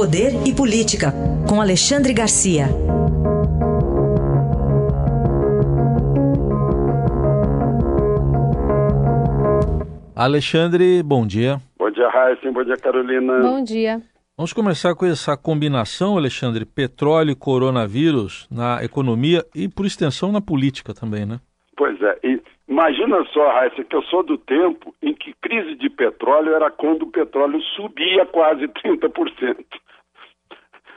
Poder e Política, com Alexandre Garcia. Alexandre, bom dia. Bom dia, Raíssa. Bom dia, Carolina. Bom dia. Vamos começar com essa combinação, Alexandre, petróleo e coronavírus na economia e, por extensão, na política também, né? Pois é. E imagina só, Raíssa, que eu sou do tempo em que crise de petróleo era quando o petróleo subia quase 30%.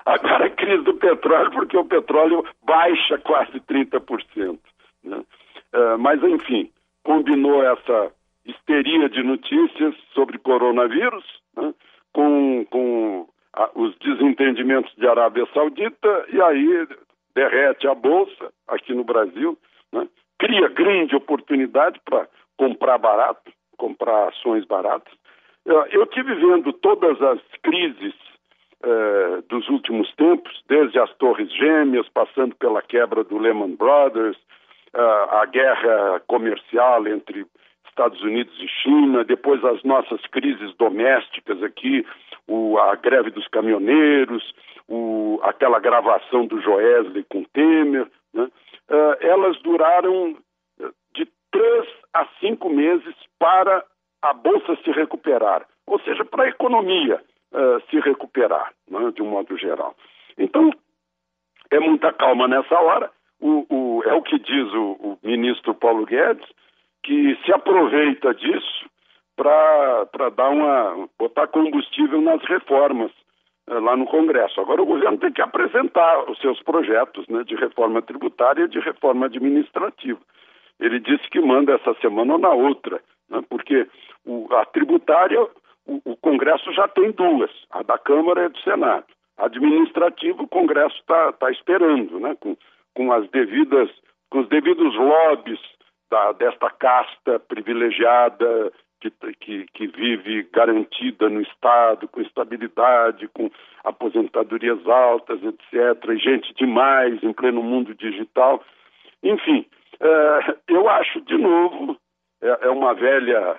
Agora é crise do petróleo porque o petróleo baixa quase 30%. Né? Uh, mas, enfim, combinou essa histeria de notícias sobre coronavírus né? com, com a, os desentendimentos de Arábia Saudita e aí derrete a Bolsa aqui no Brasil, né? Cria grande oportunidade para comprar barato, comprar ações baratas. Eu tive vendo todas as crises eh, dos últimos tempos, desde as Torres Gêmeas, passando pela quebra do Lehman Brothers, uh, a guerra comercial entre Estados Unidos e China, depois as nossas crises domésticas aqui, o, a greve dos caminhoneiros, o, aquela gravação do Joesley com Temer, né? Uh, elas duraram de três a cinco meses para a Bolsa se recuperar, ou seja, para a economia uh, se recuperar, né, de um modo geral. Então, é muita calma nessa hora. O, o, é o que diz o, o, ministro Paulo Guedes, que se aproveita disso para dar uma botar combustível nas reformas lá no Congresso. Agora o governo tem que apresentar os seus projetos né, de reforma tributária e de reforma administrativa. Ele disse que manda essa semana ou na outra, né, porque o, a tributária o, o Congresso já tem duas, a da Câmara e a do Senado. Administrativo, o Congresso está tá esperando, né, com, com as devidas, com os devidos lobbies da, desta casta privilegiada que, que, que, vive garantida no Estado, com estabilidade, com aposentadorias altas, etc., gente demais em pleno mundo digital. Enfim, é, eu acho, de novo, é, é uma velha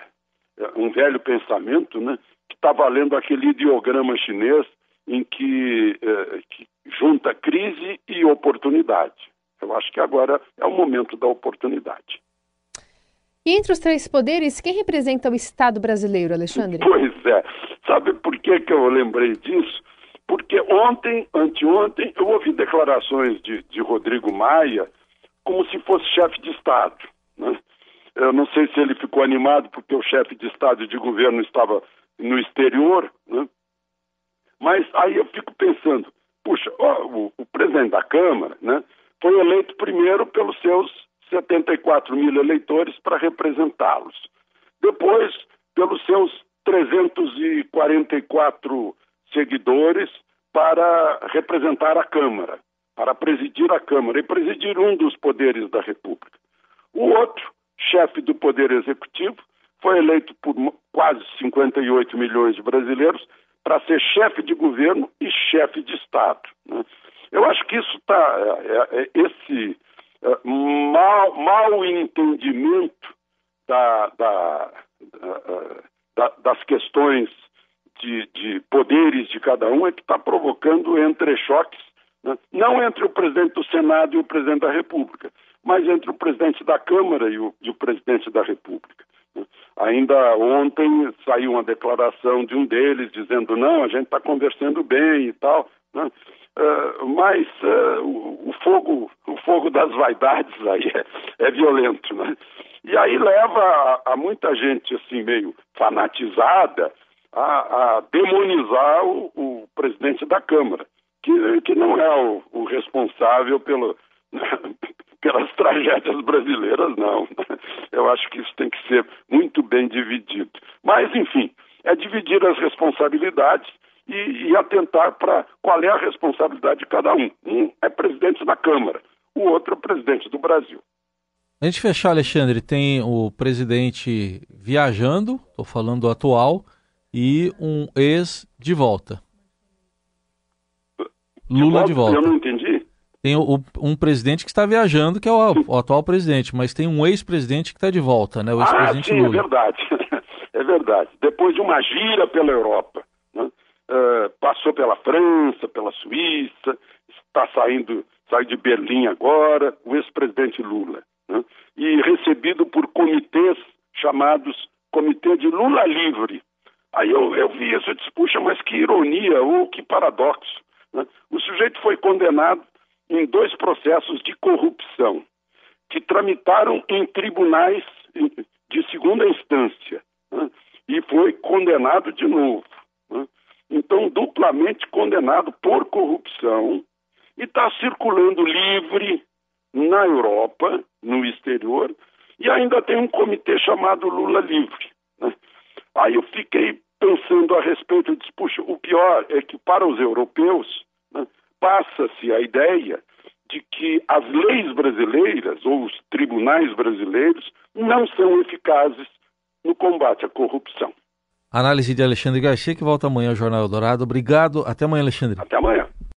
um velho pensamento, né, que está valendo aquele ideograma chinês em que, eh, que junta crise e oportunidade. Eu acho que agora é o momento da oportunidade. E entre os três poderes, quem representa o Estado brasileiro, Alexandre? Pois é. Sabe por que, que eu lembrei disso? Porque ontem, anteontem, eu ouvi declarações de, de Rodrigo Maia como se fosse chefe de Estado. Né? Eu não sei se ele ficou animado porque o chefe de Estado e de governo estava no exterior, né? mas aí eu fico pensando, puxa, ó, o, o, presidente da Câmara né, foi eleito primeiro pelos seus 74 mil eleitores para representá-los. Depois, pelos seus 344 seguidores para representar a Câmara, para presidir a Câmara e presidir um dos poderes da República. O outro chefe do Poder Executivo, foi eleito por quase 58 milhões de brasileiros para ser chefe de governo e chefe de Estado. Né? Eu acho que isso está. É, é, esse é, mal, mal entendimento da, da, da, das questões de, de, poderes de cada um é que está provocando entrechoques, né? não entre o presidente do Senado e o presidente da República, mas entre o presidente da Câmara e o, e o presidente da República. Ainda ontem saiu uma declaração de um deles dizendo não, a gente está conversando bem e tal, né? Uh, mas uh, o, o, fogo, o fogo das vaidades aí é, é violento, né? E aí leva a, a, muita gente assim meio fanatizada a, a demonizar o, o, presidente da Câmara, que, que não é o, o responsável pelo pelas tragédias brasileiras, não. Eu acho que isso tem que ser muito bem dividido. Mas, enfim, é dividir as responsabilidades e, e atentar para qual é a responsabilidade de cada um. Um é presidente da Câmara, o outro é presidente do Brasil. A gente fechar, Alexandre, tem o presidente viajando, estou falando do atual, e um ex de volta. Lula de volta. Eu não entendi tem o, um presidente que está viajando, que é o, o atual presidente, mas tem um ex-presidente que está de volta, né? O ex-presidente ah, sim, Lula. É verdade. é verdade. Depois de uma gira pela Europa? Uh, passou pela França, pela Suíça, está saindo, sai de Berlim agora, o ex-presidente Lula. Né? E recebido por comitês chamados Comitê de Lula Livre. Aí eu, eu vi isso, eu disse, puxa, mas que ironia, ou que paradoxo. Né? O sujeito foi condenado em dois processos de corrupção que tramitaram em tribunais de segunda instância né? e foi condenado de novo. Né? Então, duplamente condenado por corrupção e está circulando livre na Europa, no exterior, e ainda tem um comitê chamado Lula Livre. Né? Aí eu fiquei pensando a respeito, eu disse, puxa, o pior é que para os europeus né, passa-se a ideia de que as leis brasileiras ou os tribunais brasileiros não são eficazes no combate à corrupção. Análise de Alexandre Garcia, que volta amanhã ao Jornal Dourado. Obrigado. Até amanhã, Alexandre. Até amanhã.